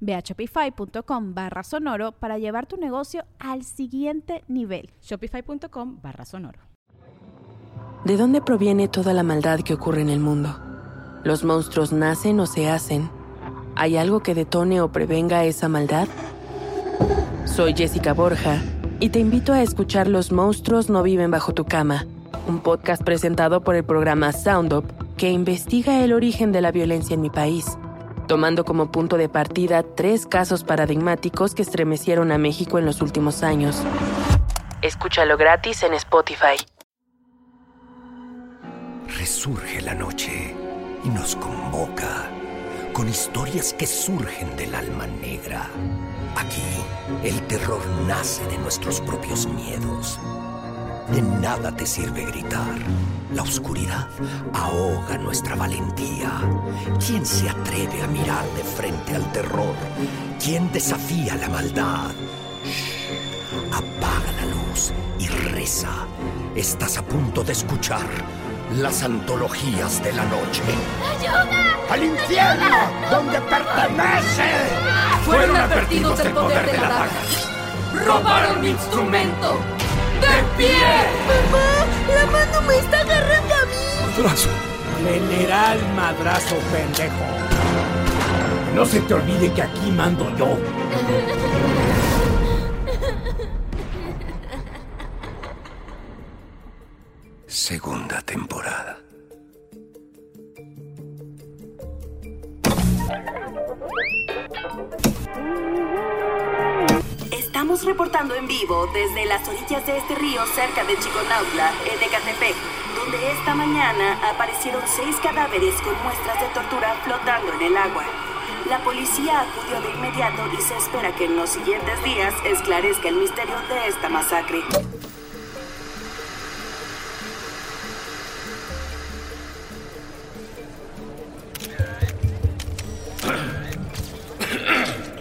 Ve a shopify.com barra sonoro para llevar tu negocio al siguiente nivel. Shopify.com barra sonoro. ¿De dónde proviene toda la maldad que ocurre en el mundo? ¿Los monstruos nacen o se hacen? ¿Hay algo que detone o prevenga esa maldad? Soy Jessica Borja y te invito a escuchar Los monstruos no viven bajo tu cama, un podcast presentado por el programa Sound Up que investiga el origen de la violencia en mi país tomando como punto de partida tres casos paradigmáticos que estremecieron a México en los últimos años. Escúchalo gratis en Spotify. Resurge la noche y nos convoca con historias que surgen del alma negra. Aquí, el terror nace de nuestros propios miedos de nada te sirve gritar. La oscuridad ahoga nuestra valentía. ¿Quién se atreve a mirar de frente al terror? ¿Quién desafía la maldad? Apaga la luz y reza. Estás a punto de escuchar las antologías de la noche. ¡Ayuda! ¡Al infierno! ¡Donde pertenece! Fueron advertidos del poder de la daga. ¡Robaron mi instrumento! ¡De pie! ¡Mamá! ¡La mano me está agarrando a mí! ¡Madrazo! General Madrazo, pendejo. No se te olvide que aquí mando yo. Segunda temporada. Reportando en vivo desde las orillas de este río cerca de Chiconautla, en Ecatepec, donde esta mañana aparecieron seis cadáveres con muestras de tortura flotando en el agua. La policía acudió de inmediato y se espera que en los siguientes días esclarezca el misterio de esta masacre.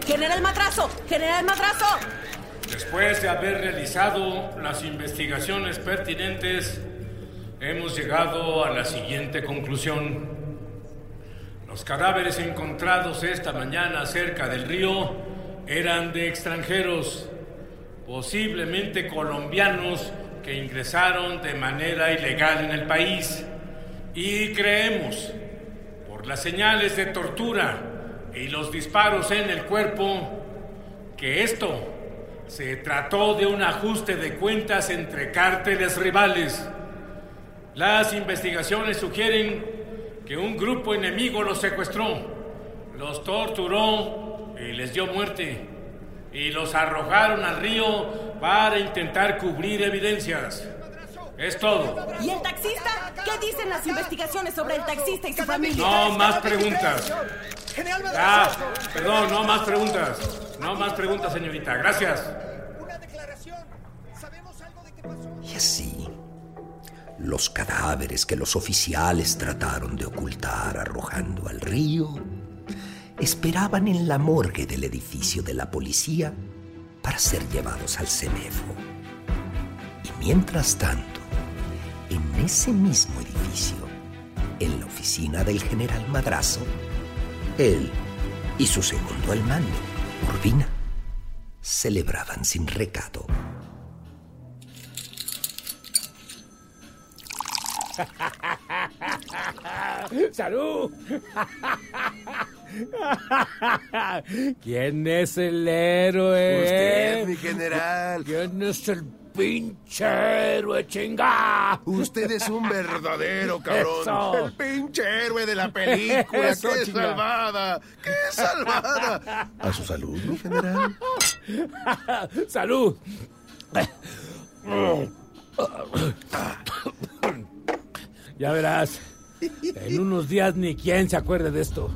¡General Madrazo! ¡General Madrazo! Después de haber realizado las investigaciones pertinentes, hemos llegado a la siguiente conclusión. Los cadáveres encontrados esta mañana cerca del río eran de extranjeros, posiblemente colombianos que ingresaron de manera ilegal en el país. Y creemos, por las señales de tortura y los disparos en el cuerpo, que esto se trató de un ajuste de cuentas entre cárteles rivales. Las investigaciones sugieren que un grupo enemigo los secuestró, los torturó y les dio muerte. Y los arrojaron al río para intentar cubrir evidencias. Es todo. ¿Y el taxista? ¿Qué dicen las investigaciones sobre el taxista y su familia? No más preguntas. Ah, perdón, no más preguntas. No más preguntas, señorita. Gracias. Y así, los cadáveres que los oficiales trataron de ocultar arrojando al río esperaban en la morgue del edificio de la policía para ser llevados al CEMEFO. Y mientras tanto, en ese mismo edificio, en la oficina del general Madrazo, él y su segundo al mando, Urbina, celebraban sin recado. ¡Salud! ¿Quién es el héroe? Usted, mi general. ¿Quién es el pinche héroe, chinga. Usted es un verdadero cabrón. Eso. El pinche héroe de la película. Eso, ¡Qué chinga. salvada! ¡Qué salvada! A su salud, mi general. Salud. Ya verás. En unos días ni quien se acuerde de esto.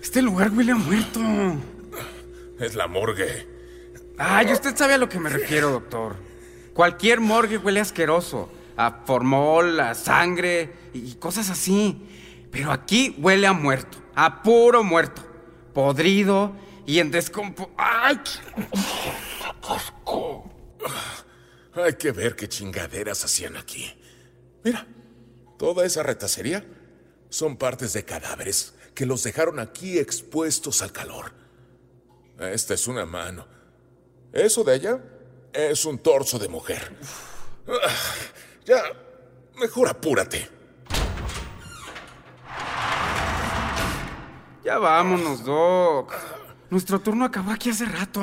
Este lugar huele a muerto. Es la morgue. Ay, usted sabe a lo que me refiero, doctor. Cualquier morgue huele asqueroso. A formol, a sangre y cosas así. Pero aquí huele a muerto. A puro muerto. Podrido y en descompo... ¡Ay! Hay que ver qué chingaderas hacían aquí. Mira, toda esa retacería son partes de cadáveres que los dejaron aquí expuestos al calor. Esta es una mano. Eso de allá es un torso de mujer. Ah, Ya, mejor apúrate. Ya vámonos, Doc. Nuestro turno acabó aquí hace rato.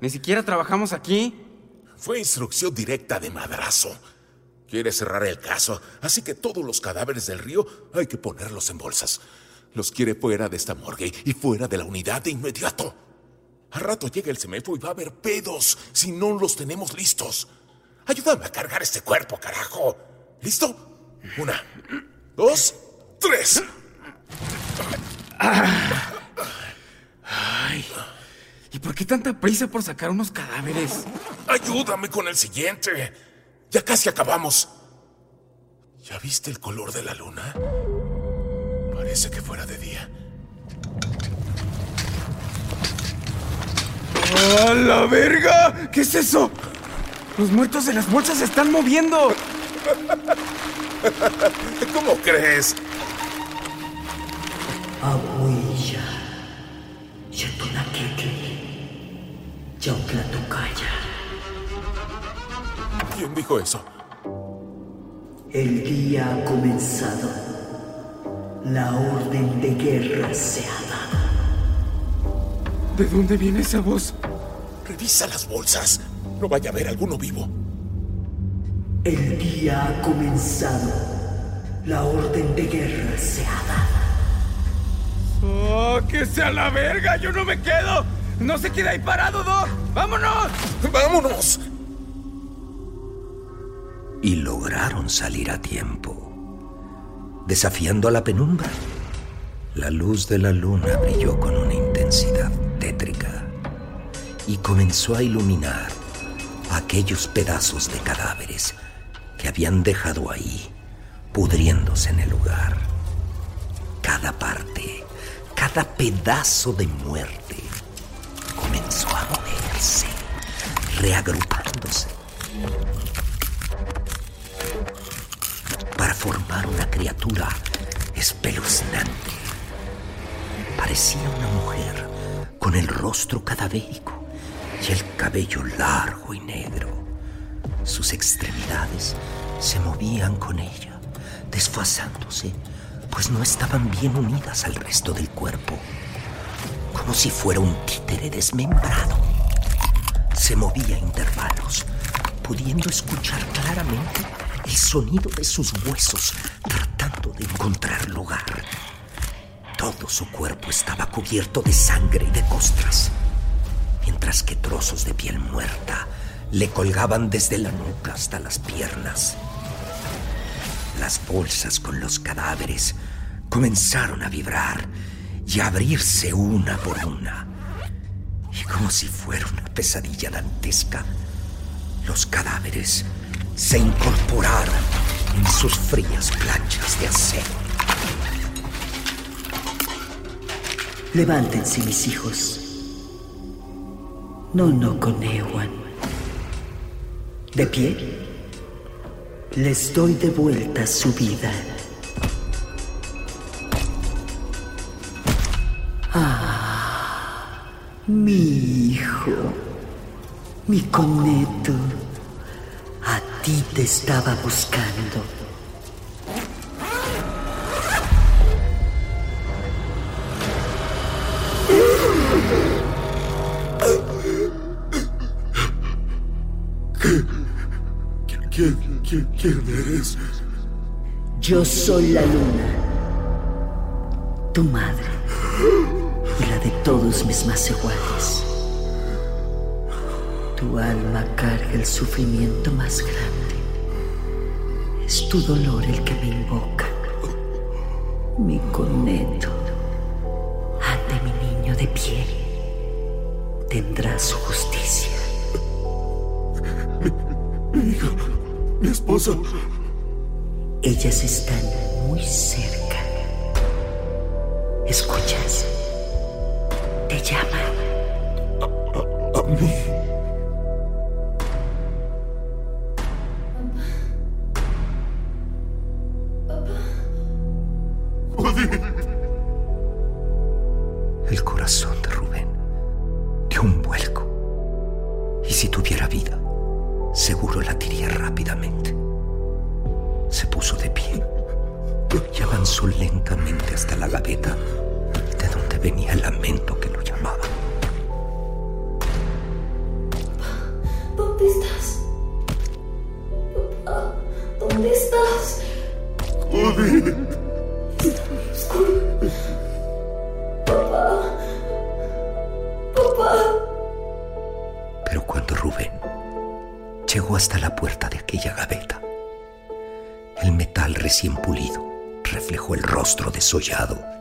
Ni siquiera trabajamos aquí. Fue instrucción directa de madrazo. Quiere cerrar el caso, así que todos los cadáveres del río hay que ponerlos en bolsas. Los quiere fuera de esta morgue y fuera de la unidad de inmediato. Al rato llega el semefo y va a haber pedos si no los tenemos listos. Ayúdame a cargar este cuerpo, carajo. ¿Listo? Una, dos, tres. Ay. ¿Y por qué tanta prisa por sacar unos cadáveres? Ayúdame con el siguiente. Ya casi acabamos. ¿Ya viste el color de la luna? Parece que fuera de día. ¡A la verga! ¿Qué es eso? Los muertos de las bolsas se están moviendo. ¿Cómo crees? Abuilla, Yatunaketli, Yautlatukaya. ¿Quién dijo eso? El día ha comenzado. La orden de guerra se ha dado. ¿De dónde viene esa voz? Revisa las bolsas. No vaya a haber alguno vivo. El día ha comenzado. La orden de guerra se ha dado. ¡Oh, que sea la verga! ¡Yo no me quedo! ¡No se queda ahí parado, Doc! ¡Vámonos! ¡Vámonos! Y lograron salir a tiempo. Desafiando a la penumbra, la luz de la luna brilló con una intensidad tétrica y comenzó a iluminar aquellos pedazos de cadáveres que habían dejado ahí, pudriéndose en el lugar. Cada parte, cada pedazo de muerte comenzó a moverse, reagrupándose formar una criatura espeluznante. Parecía una mujer con el rostro cadavérico y el cabello largo y negro. Sus extremidades se movían con ella, desfasándose, pues no estaban bien unidas al resto del cuerpo, como si fuera un títere desmembrado. Se movía a intervalos, pudiendo escuchar claramente el sonido de sus huesos tratando de encontrar lugar. Todo su cuerpo estaba cubierto de sangre y de costras, mientras que trozos de piel muerta le colgaban desde la nuca hasta las piernas. Las bolsas con los cadáveres comenzaron a vibrar y a abrirse una por una. Y como si fuera una pesadilla dantesca, los cadáveres se incorporaron en sus frías planchas de acero. Levántense, mis hijos. No, no, Conewan. De pie, les doy de vuelta su vida. Ah, mi hijo, mi coneto, ti te estaba buscando. ¿Quién, quién, quién, eres? Yo soy la luna, tu madre y la de todos mis más iguales. Tu alma carga el sufrimiento más grande. Es tu dolor el que me invoca. Mi coneto, ante mi niño de pie, tendrá su justicia. Mi hija, mi esposa. Ellas están muy cerca. ¿Escuchas? Te llama. A mí. Desollado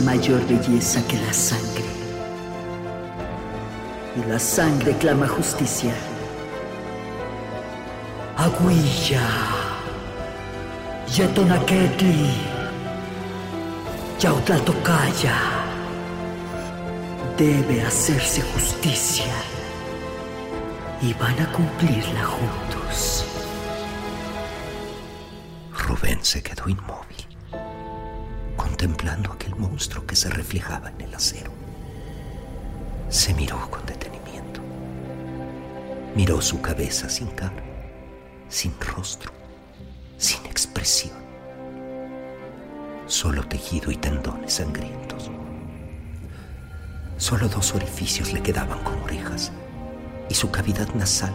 mayor belleza que la sangre. Y la sangre clama justicia. Aguilla. Yetonaketli. Yautlatocaya. Debe hacerse justicia. Y van a cumplirla juntos. Rubén se quedó inmóvil, contemplando aquel monstruo que se reflejaba en el acero. Se miró con detenimiento. Miró su cabeza sin cara, sin rostro, sin expresión. Solo tejido y tendones sangrientos. Solo dos orificios le quedaban con orejas y su cavidad nasal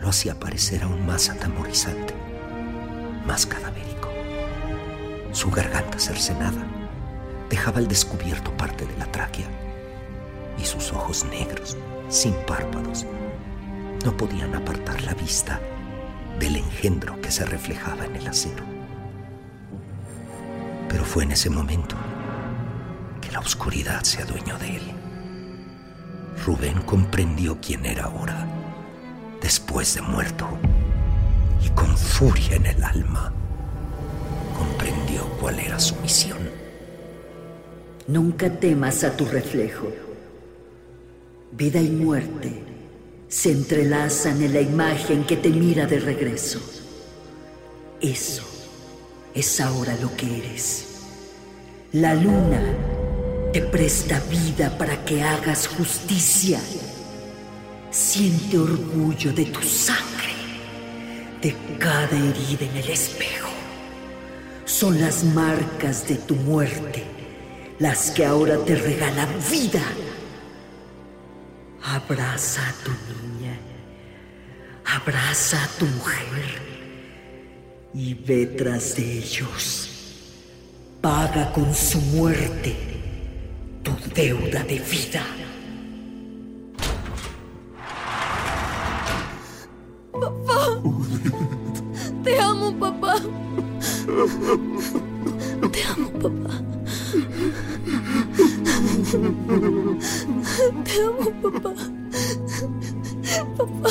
lo hacía parecer aún más atemorizante, más cadavérico. Su garganta cercenada dejaba al descubierto parte de la tráquea y sus ojos negros, sin párpados, no podían apartar la vista del engendro que se reflejaba en el acero. Pero fue en ese momento que la oscuridad se adueñó de él. Rubén comprendió quién era ahora, después de muerto, y con furia en el alma, comprendió cuál era su misión. Nunca temas a tu reflejo. Vida y muerte se entrelazan en la imagen que te mira de regreso. Eso es ahora lo que eres. La luna te presta vida para que hagas justicia. Siente orgullo de tu sangre, de cada herida en el espejo. Son las marcas de tu muerte las que ahora te regalan vida. Abraza a tu niña, abraza a tu mujer y ve tras de ellos. Paga con su muerte tu deuda de vida. Papá. Te amo, papá. Te amo, papá. Te amo, papá. Papá.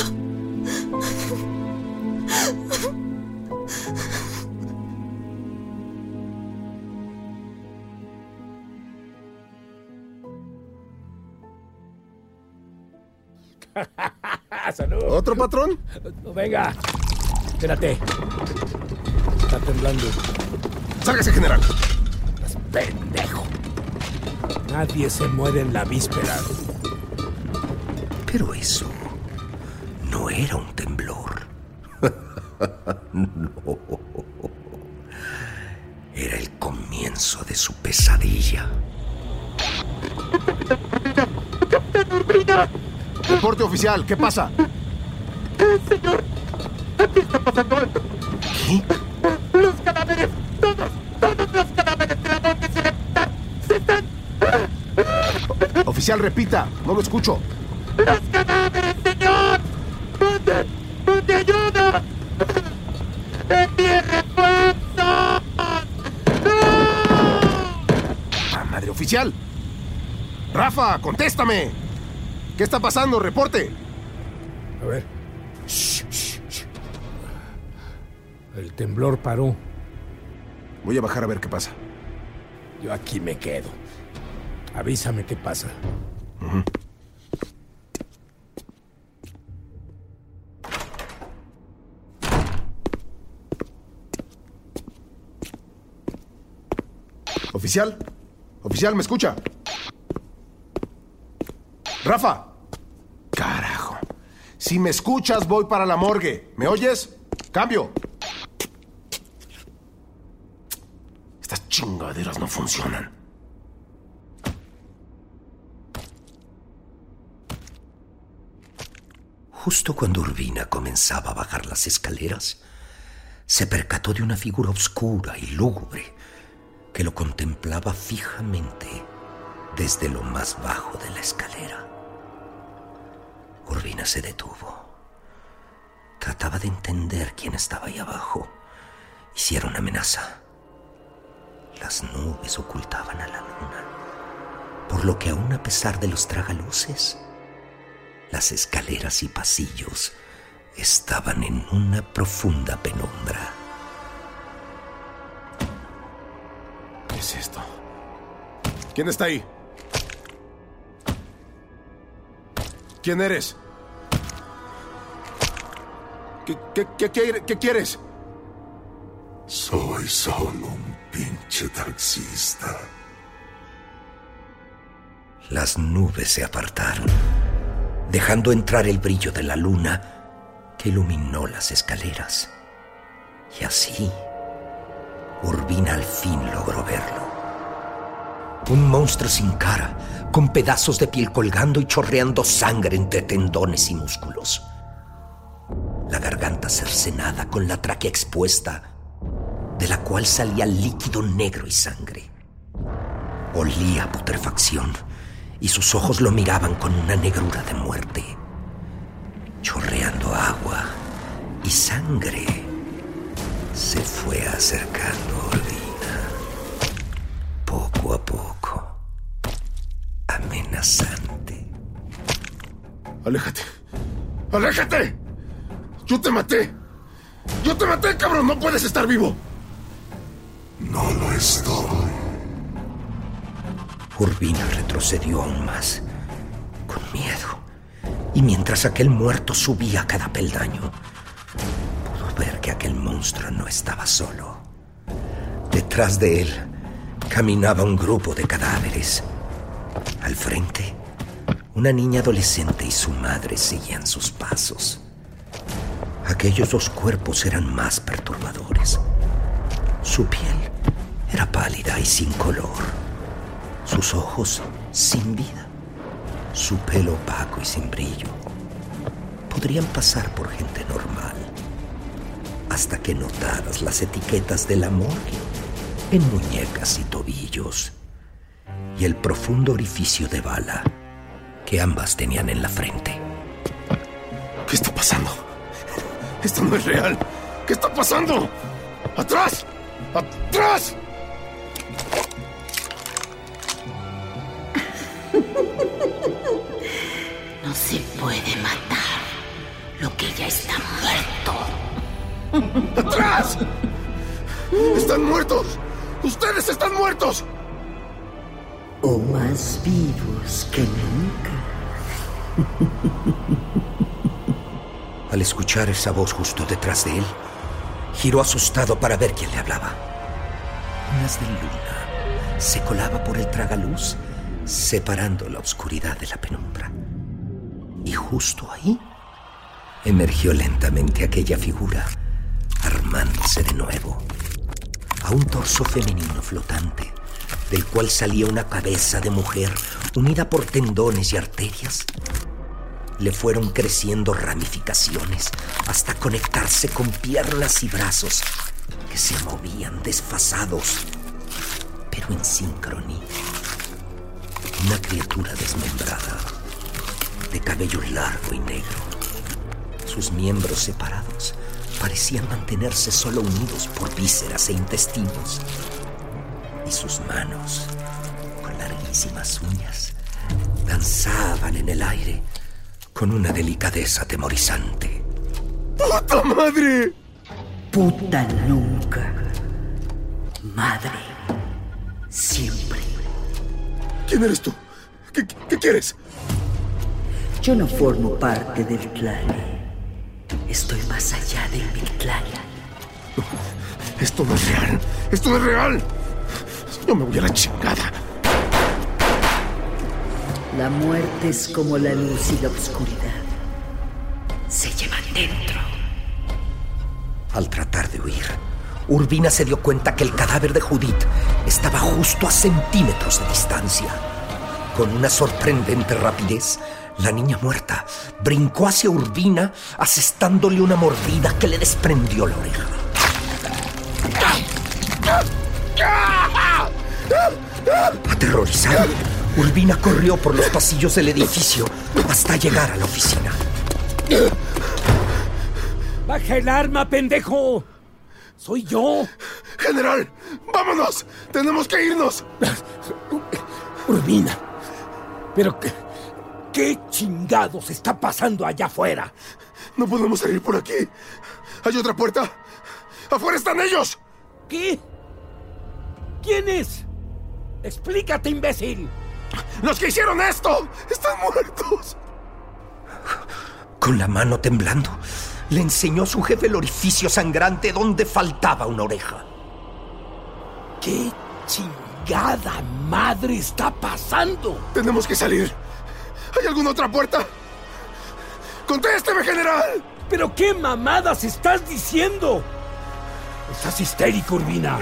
Salud. ¿Otro patrón? Venga, espérate. Está temblando. Sálgase, general. Estás pendejo. Nadie se muere en la víspera. Pero eso no era un temblor. no. Era el comienzo de su pesadilla. Reporte oficial, ¿qué pasa? señor, aquí está pasando algo. ¿Qué? Los cadáveres, todos, todos los cadáveres de la morgue se están, se están. Oficial, repita, no lo escucho. ¡Los cadáveres, señor! ¡Mande! ¡Mande ayuda! ¡Envíe refuerzos! Ah, madre oficial. Rafa, contéstame. ¿Qué está pasando? Reporte. A ver. Shh, shh, shh. El temblor paró. Voy a bajar a ver qué pasa. Yo aquí me quedo. Avísame qué pasa. Oficial. Oficial, ¿me escucha? Rafa. Carajo. Si me escuchas, voy para la morgue. ¿Me oyes? Cambio. Estas chingaderas no funcionan. Justo cuando Urbina comenzaba a bajar las escaleras, se percató de una figura oscura y lúgubre que lo contemplaba fijamente desde lo más bajo de la escalera. Urbina se detuvo. Trataba de entender quién estaba ahí abajo una amenaza. Las nubes ocultaban a la luna, por lo que aún a pesar de los tragaluces, las escaleras y pasillos estaban en una profunda penumbra. ¿Qué es esto? ¿Quién está ahí? ¿Quién eres? ¿Qué, qué, qué, qué- qué quieres? Soy solo un pinche taxista. Las nubes se apartaron, dejando entrar el brillo de la luna que iluminó las escaleras. Y así, Urbina al fin logró verlo. Un monstruo sin cara, con pedazos de piel colgando y chorreando sangre entre tendones y músculos. La garganta cercenada con la tráquea expuesta, de la cual salía líquido negro y sangre. Olía a putrefacción y sus ojos lo miraban con una negrura de muerte. Chorreando agua y sangre, se fue acercando a Olvina. Poco a poco, amenazante. Aléjate. ¡Aléjate! ¡Yo te maté! ¡Yo te maté, cabrón! ¡No puedes estar vivo! No lo estoy. Urbina retrocedió aún más, con miedo. Y mientras aquel muerto subía cada peldaño, pudo ver que aquel monstruo no estaba solo. Detrás de él caminaba un grupo de cadáveres. Al frente, una niña adolescente y su madre seguían sus pasos. Aquellos dos cuerpos eran más perturbadores. Su piel era pálida y sin color sus ojos sin vida, su pelo opaco y sin brillo. Podrían pasar por gente normal, hasta que notaras las etiquetas de la morgue en muñecas y tobillos, y el profundo orificio de bala que ambas tenían en la frente. ¿Qué está pasando? Esto no es real. ¿Qué está pasando? ¡Atrás! ¡Atrás! Se puede matar lo que ya está muerto. ¡Atrás! ¡Están muertos! ¡Ustedes están muertos! O más vivos que nunca. Al escuchar esa voz justo detrás de él, giró asustado para ver quién le hablaba. Unas de luna se colaba por el tragaluz, separando la oscuridad de la penumbra. Y justo ahí emergió lentamente aquella figura, armándose de nuevo, a un torso femenino flotante, del cual salía una cabeza de mujer unida por tendones y arterias. Le fueron creciendo ramificaciones hasta conectarse con piernas y brazos que se movían desfasados, pero en sincronía. Una criatura desmembrada, de cabello largo y negro. Sus miembros separados parecían mantenerse solo unidos por vísceras e intestinos. Y sus manos, con larguísimas uñas, danzaban en el aire con una delicadeza atemorizante. ¡Puta madre! Puta nunca. Madre. Siempre. ¿Quién eres tú? ¿Qué, qué quieres? Yo no formo parte del clan. Estoy más allá del Mictlán. Esto no es real. Esto no es real. Yo me voy a la chingada. La muerte es como la luz y la oscuridad. Se llevan dentro. Al tratar de huir, Urbina se dio cuenta que el cadáver de Judith estaba justo a centímetros de distancia. Con una sorprendente rapidez, la niña muerta brincó hacia Urbina, asestándole una mordida que le desprendió la oreja. Aterrorizada, Urbina corrió por los pasillos del edificio hasta llegar a la oficina. ¡Baja el arma, pendejo! ¡Soy yo! ¡General! ¡Vámonos! ¡Tenemos que irnos! Urbina. ¿Pero qué, chingados está pasando allá afuera? No podemos salir por aquí. ¿Hay otra puerta? ¡Afuera están ellos! ¿Qué? ¿Quién es? Explícate, imbécil. ¡Los que hicieron esto! ¡Están muertos! Con la mano temblando, le enseñó a su jefe el orificio sangrante donde faltaba una oreja. ¿Qué chingada madre está pasando? Tenemos que salir. ¿Hay alguna otra puerta? ¡Contésteme, general! ¿Pero qué mamadas estás diciendo? Estás histérico, Urbina.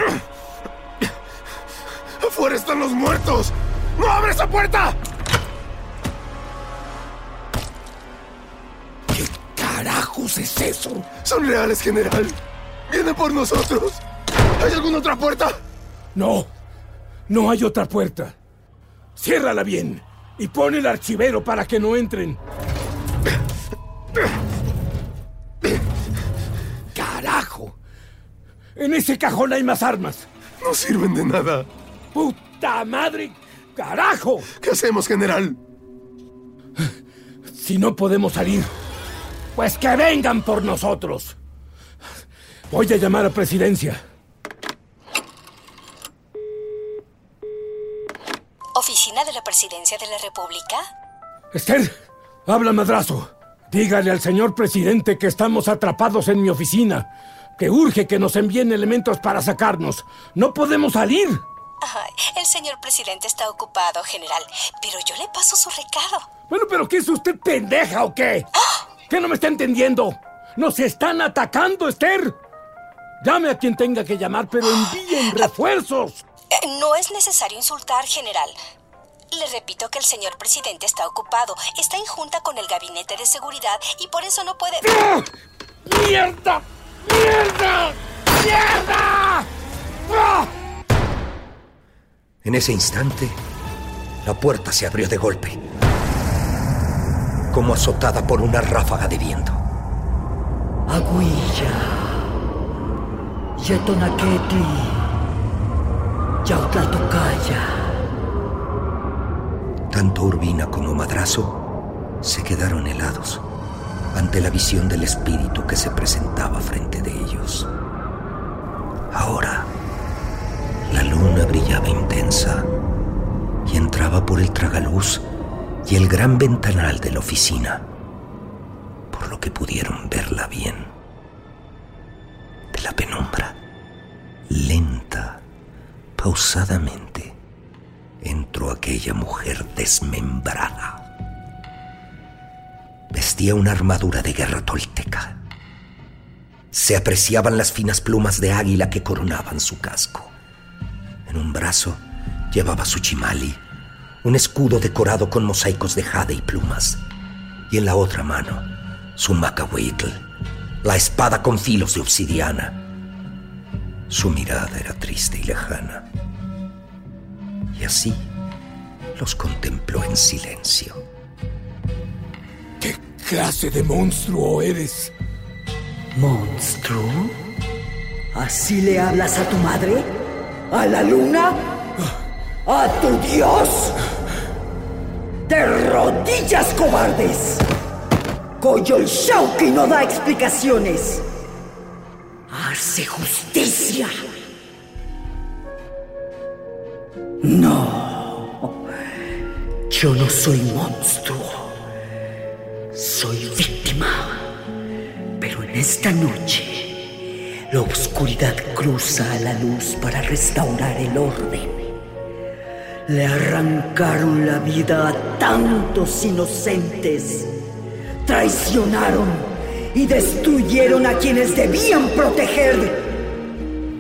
¡Afuera están los muertos! ¡No abre esa puerta! ¿Qué carajos es eso? Son reales, general. Vienen por nosotros. ¿Hay alguna otra puerta? No, no hay otra puerta. Ciérrala bien y pon el archivero para que no entren. ¡Carajo! En ese cajón hay más armas. No sirven de nada. ¡Puta madre! ¡Carajo! ¿Qué hacemos, general? Si no podemos salir, pues que vengan por nosotros. Voy a llamar a presidencia. ¿Oficina de la Presidencia de la República? Esther, habla madrazo. Dígale al señor presidente que estamos atrapados en mi oficina, que urge que nos envíen elementos para sacarnos. No podemos salir. Ay, el señor presidente está ocupado, general, pero yo le paso su recado. Bueno, pero ¿qué es usted pendeja o qué? ¿Qué no me está entendiendo? ¡Nos están atacando, Esther! Llame a quien tenga que llamar, pero envíen refuerzos. Eh, no es necesario insultar, general. Le repito que el señor presidente está ocupado, está en junta con el gabinete de seguridad y por eso no puede... ¡Mierda! ¡Mierda! ¡Mierda! ¡Ah! En ese instante, la puerta se abrió de golpe, como azotada por una ráfaga de viento. Aguilla. Yetonaketli. Yautlatocaya. Tanto Urbina como Madrazo se quedaron helados ante la visión del espíritu que se presentaba frente de ellos. Ahora, la luna brillaba intensa y entraba por el tragaluz y el gran ventanal de la oficina, por lo que pudieron verla bien. De la penumbra, lenta, pausadamente, aquella mujer desmembrada. Vestía una armadura de guerra tolteca. Se apreciaban las finas plumas de águila que coronaban su casco. En un brazo llevaba su chimali, un escudo decorado con mosaicos de jade y plumas, y en la otra mano su macahuitl, la espada con filos de obsidiana. Su mirada era triste y lejana. Y así los contempló en silencio. ¿Qué clase de monstruo eres? ¿Monstruo? ¿Así le hablas a tu madre? ¿A la luna? ¿A tu dios? ¡De rodillas, cobardes! Koyol Shauki no da explicaciones. Hace justicia. No. Yo no soy monstruo. Soy víctima. Pero en esta noche, la oscuridad cruza a la luz para restaurar el orden. Le arrancaron la vida a tantos inocentes. Traicionaron y destruyeron a quienes debían proteger.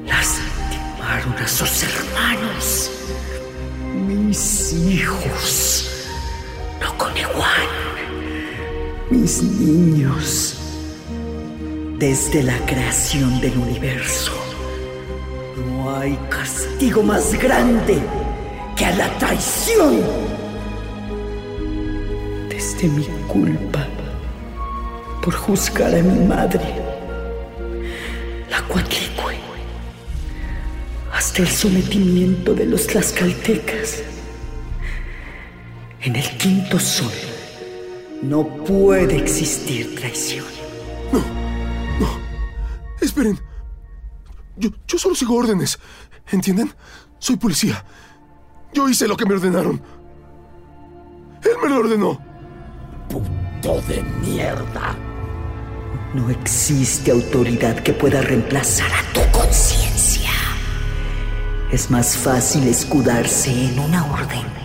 Lastimaron a sus hermanos. Mis hijos. Con Mis niños. Desde la creación del universo, no hay castigo más grande que a la traición. Desde mi culpa por juzgar a mi madre, la Cuatlicue, hasta el sometimiento de los tlaxcaltecas. En el quinto sol no puede existir traición. No, no. Esperen. Yo, yo solo sigo órdenes. ¿Entienden? Soy policía. Yo hice lo que me ordenaron. Él me lo ordenó. Puto de mierda. No existe autoridad que pueda reemplazar a tu conciencia. Es más fácil escudarse en una orden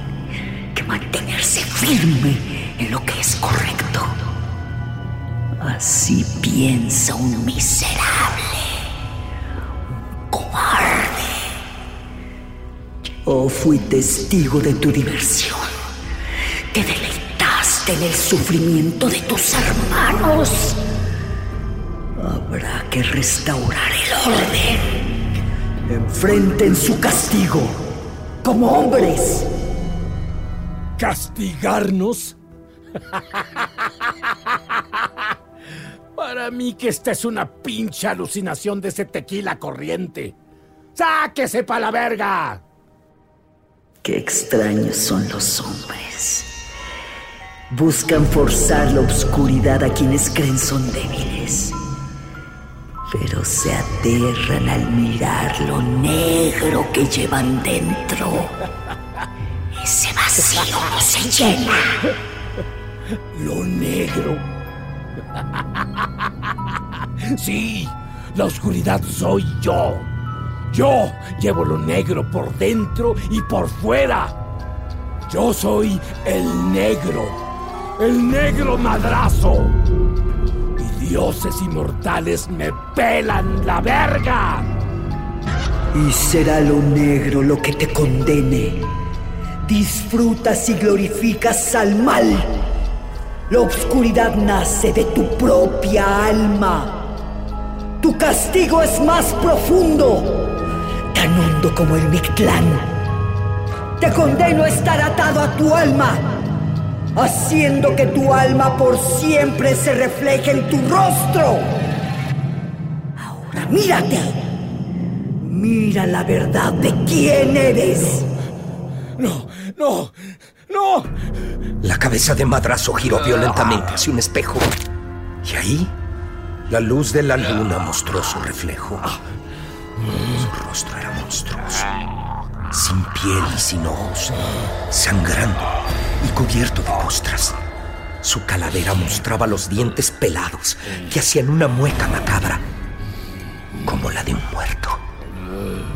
mantenerse firme en lo que es correcto. Así piensa un miserable, un cobarde. Yo fui testigo de tu diversión. Te deleitaste en el sufrimiento de tus hermanos. Habrá que restaurar el orden. Enfrenten su castigo como hombres. ¿Castigarnos? Para mí que esta es una pinche alucinación de ese tequila corriente. ¡Sáquese pa' la verga! Qué extraños son los hombres. Buscan forzar la oscuridad a quienes creen son débiles. Pero se aterran al mirar lo negro que llevan dentro. No se llena. Lo negro. Sí, la oscuridad soy yo. Yo llevo lo negro por dentro y por fuera. Yo soy el negro. El negro madrazo. Y dioses inmortales me pelan la verga. Y será lo negro lo que te condene. Disfrutas y glorificas al mal. La oscuridad nace de tu propia alma. Tu castigo es más profundo, tan hondo como el Mictlán. Te condeno a estar atado a tu alma, haciendo que tu alma por siempre se refleje en tu rostro. Ahora mírate. Mira la verdad de quién eres. No, no. La cabeza de madrazo giró violentamente hacia un espejo. Y ahí, la luz de la luna mostró su reflejo. Su rostro era monstruoso, sin piel y sin ojos, sangrando, y cubierto de costras. Su calavera mostraba los dientes pelados que hacían una mueca macabra, como la de un muerto.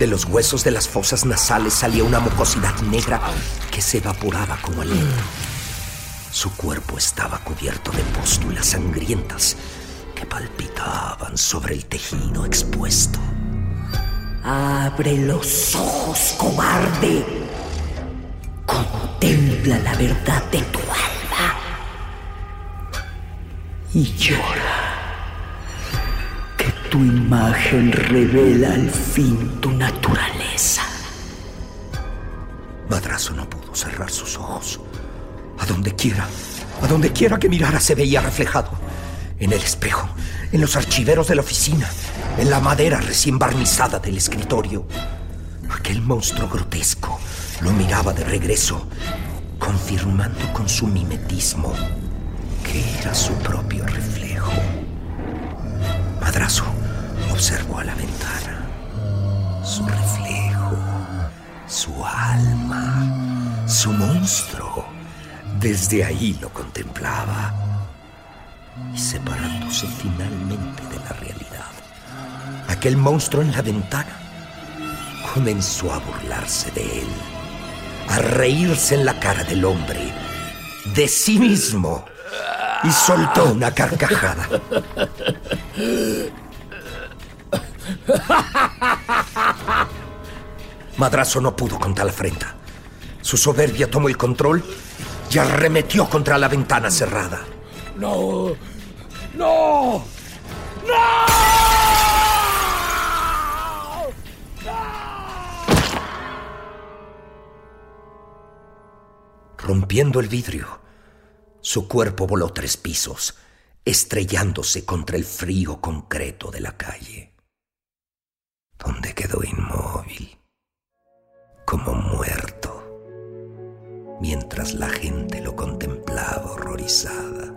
De los huesos de las fosas nasales salía una mucosidad negra que se evaporaba como aliento. Su cuerpo estaba cubierto de pústulas sangrientas que palpitaban sobre el tejido expuesto. Abre los ojos, cobarde. Contempla la verdad de tu alma. Y llora. Tu imagen revela al fin tu naturaleza. Madrazo no pudo cerrar sus ojos. A donde quiera, a donde quiera que mirara se veía reflejado. En el espejo, en los archiveros de la oficina, en la madera recién barnizada del escritorio. Aquel monstruo grotesco lo miraba de regreso, confirmando con su mimetismo que era su propio reflejo. Madrazo observó a la ventana. Su reflejo, su alma, su monstruo. Desde ahí lo contemplaba y separándose finalmente de la realidad. Aquel monstruo en la ventana comenzó a burlarse de él, a reírse en la cara del hombre, de sí mismo, y soltó una carcajada. Madrazo no pudo contra la afrenta. Su soberbia tomó el control y arremetió contra la ventana cerrada. No, no, no. Rompiendo el vidrio, su cuerpo voló tres pisos, estrellándose contra el frío concreto de la calle, donde quedó inmóvil, como muerto, mientras la gente lo contemplaba horrorizada.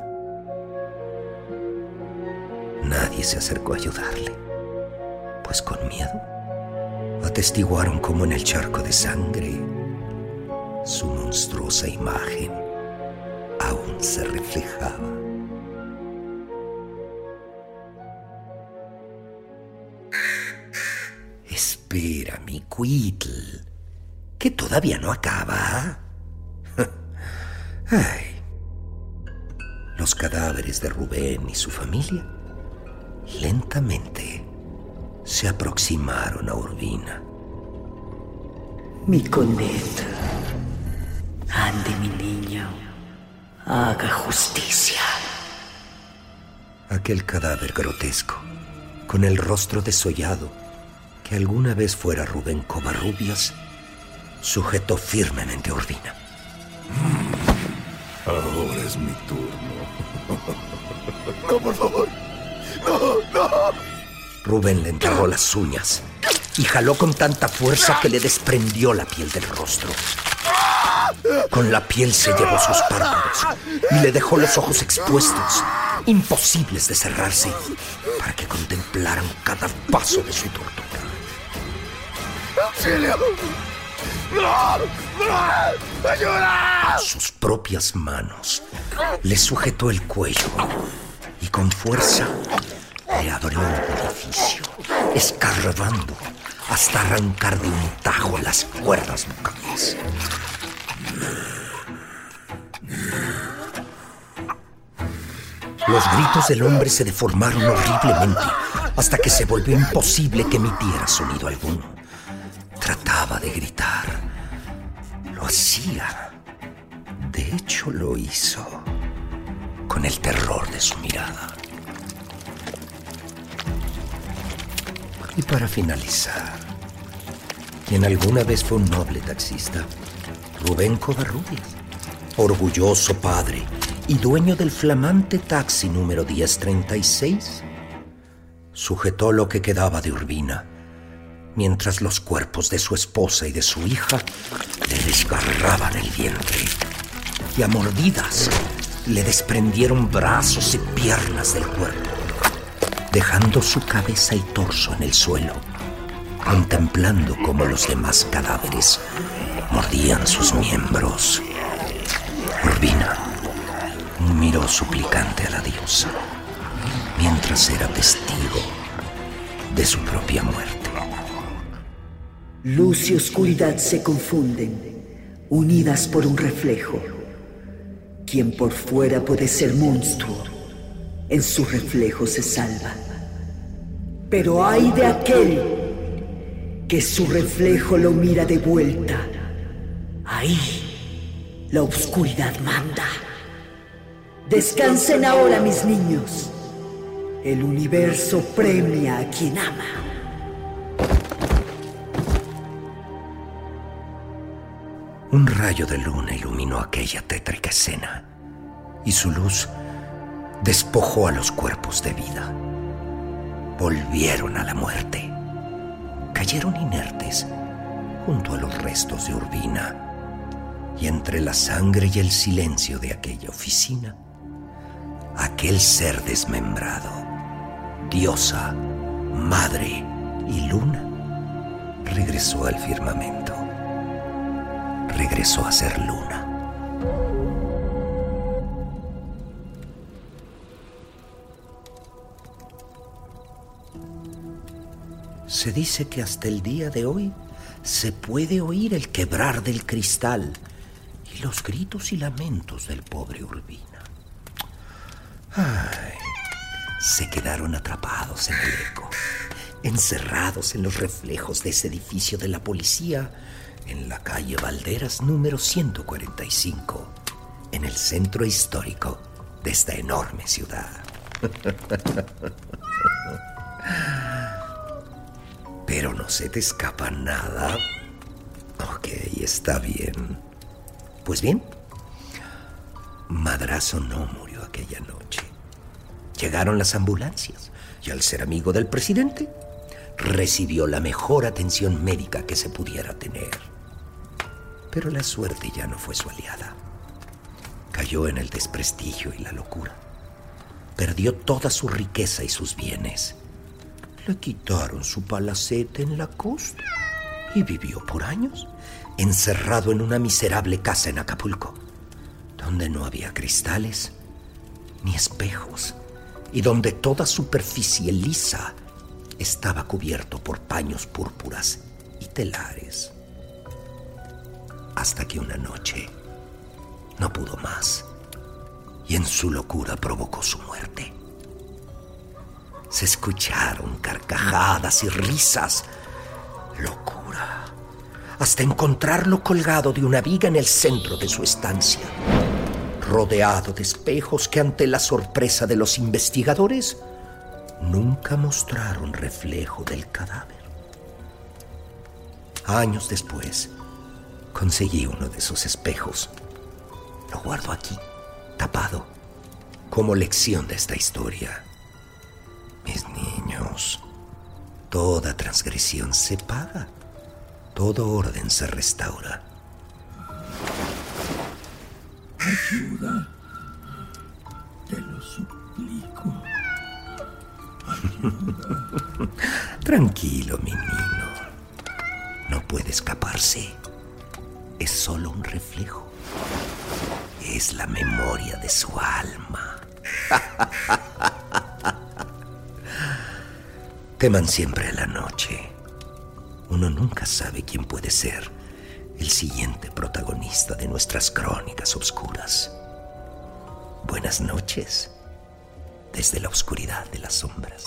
Nadie se acercó a ayudarle, pues con miedo atestiguaron como en el charco de sangre su monstruosa imagen aún se reflejaba. Espera, mi Quitl, que todavía no acaba. Ay. Los cadáveres de Rubén y su familia lentamente se aproximaron a Urbina. Mi Colette. Ande, mi niño. Haga justicia. Aquel cadáver grotesco, con el rostro desollado, que alguna vez fuera Rubén Covarrubias, sujetó firmemente a Urbina. Ahora es mi turno. No, por favor. No, no. Rubén le entregó las uñas y jaló con tanta fuerza que le desprendió la piel del rostro. Con la piel se llevó sus párpados y le dejó los ojos expuestos, imposibles de cerrarse, para que contemplaran cada paso de su tortura. ¡Auxilio! ¡No! ¡No! ¡Ayuda! Sus propias manos le sujetó el cuello y con fuerza le abrió un orificio, escarbando hasta arrancar de un tajo las cuerdas vocales. Los gritos del hombre se deformaron horriblemente hasta que se volvió imposible que emitiera sonido alguno. De gritar. Lo hacía. De hecho, lo hizo. Con el terror de su mirada. Y para finalizar, quien alguna vez fue un noble taxista, Rubén Covarrubias, orgulloso padre y dueño del flamante taxi número 1036, sujetó lo que quedaba de Urbina, mientras los cuerpos de su esposa y de su hija le desgarraban el vientre y a mordidas le desprendieron brazos y piernas del cuerpo, dejando su cabeza y torso en el suelo, contemplando cómo los demás cadáveres mordían sus miembros. Urbina miró suplicante a la diosa mientras era testigo de su propia muerte. Luz y oscuridad se confunden, unidas por un reflejo. Quien por fuera puede ser monstruo, en su reflejo se salva. Pero hay de aquel que su reflejo lo mira de vuelta. Ahí la oscuridad manda. Descansen ahora, mis niños. El universo premia a quien ama. Un rayo de luna iluminó aquella tétrica escena y su luz despojó a los cuerpos de vida. Volvieron a la muerte. Cayeron inertes junto a los restos de Urbina y entre la sangre y el silencio de aquella oficina, aquel ser desmembrado, diosa, madre y luna, regresó al firmamento. Regresó a ser luna. Se dice que hasta el día de hoy se puede oír el quebrar del cristal y los gritos y lamentos del pobre Urbina. Ay, se quedaron atrapados en el eco, encerrados en los reflejos de ese edificio de la policía en la calle Valderas número 145, en el centro histórico de esta enorme ciudad. Pero no se te escapa nada. Ok, está bien. Pues bien, Madrazo no murió aquella noche. Llegaron las ambulancias y al ser amigo del presidente, recibió la mejor atención médica que se pudiera tener. Pero la suerte ya no fue su aliada. Cayó en el desprestigio y la locura. Perdió toda su riqueza y sus bienes. Le quitaron su palacete en la costa y vivió por años encerrado en una miserable casa en Acapulco, donde no había cristales ni espejos y donde toda superficie lisa estaba cubierto por paños púrpuras y telares. Hasta que una noche no pudo más y en su locura provocó su muerte. Se escucharon carcajadas y risas. Locura. Hasta encontrarlo colgado de una viga en el centro de su estancia, rodeado de espejos que ante la sorpresa de los investigadores nunca mostraron reflejo del cadáver. Años después, conseguí uno de esos espejos. Lo guardo aquí, tapado, como lección de esta historia. Mis niños, toda transgresión se paga, todo orden se restaura. Ayuda. Te lo suplico. Tranquilo, mi niño. No puede escaparse. Es solo un reflejo. Es la memoria de su alma. Teman siempre a la noche. Uno nunca sabe quién puede ser el siguiente protagonista de nuestras crónicas oscuras. Buenas noches desde la oscuridad de las sombras.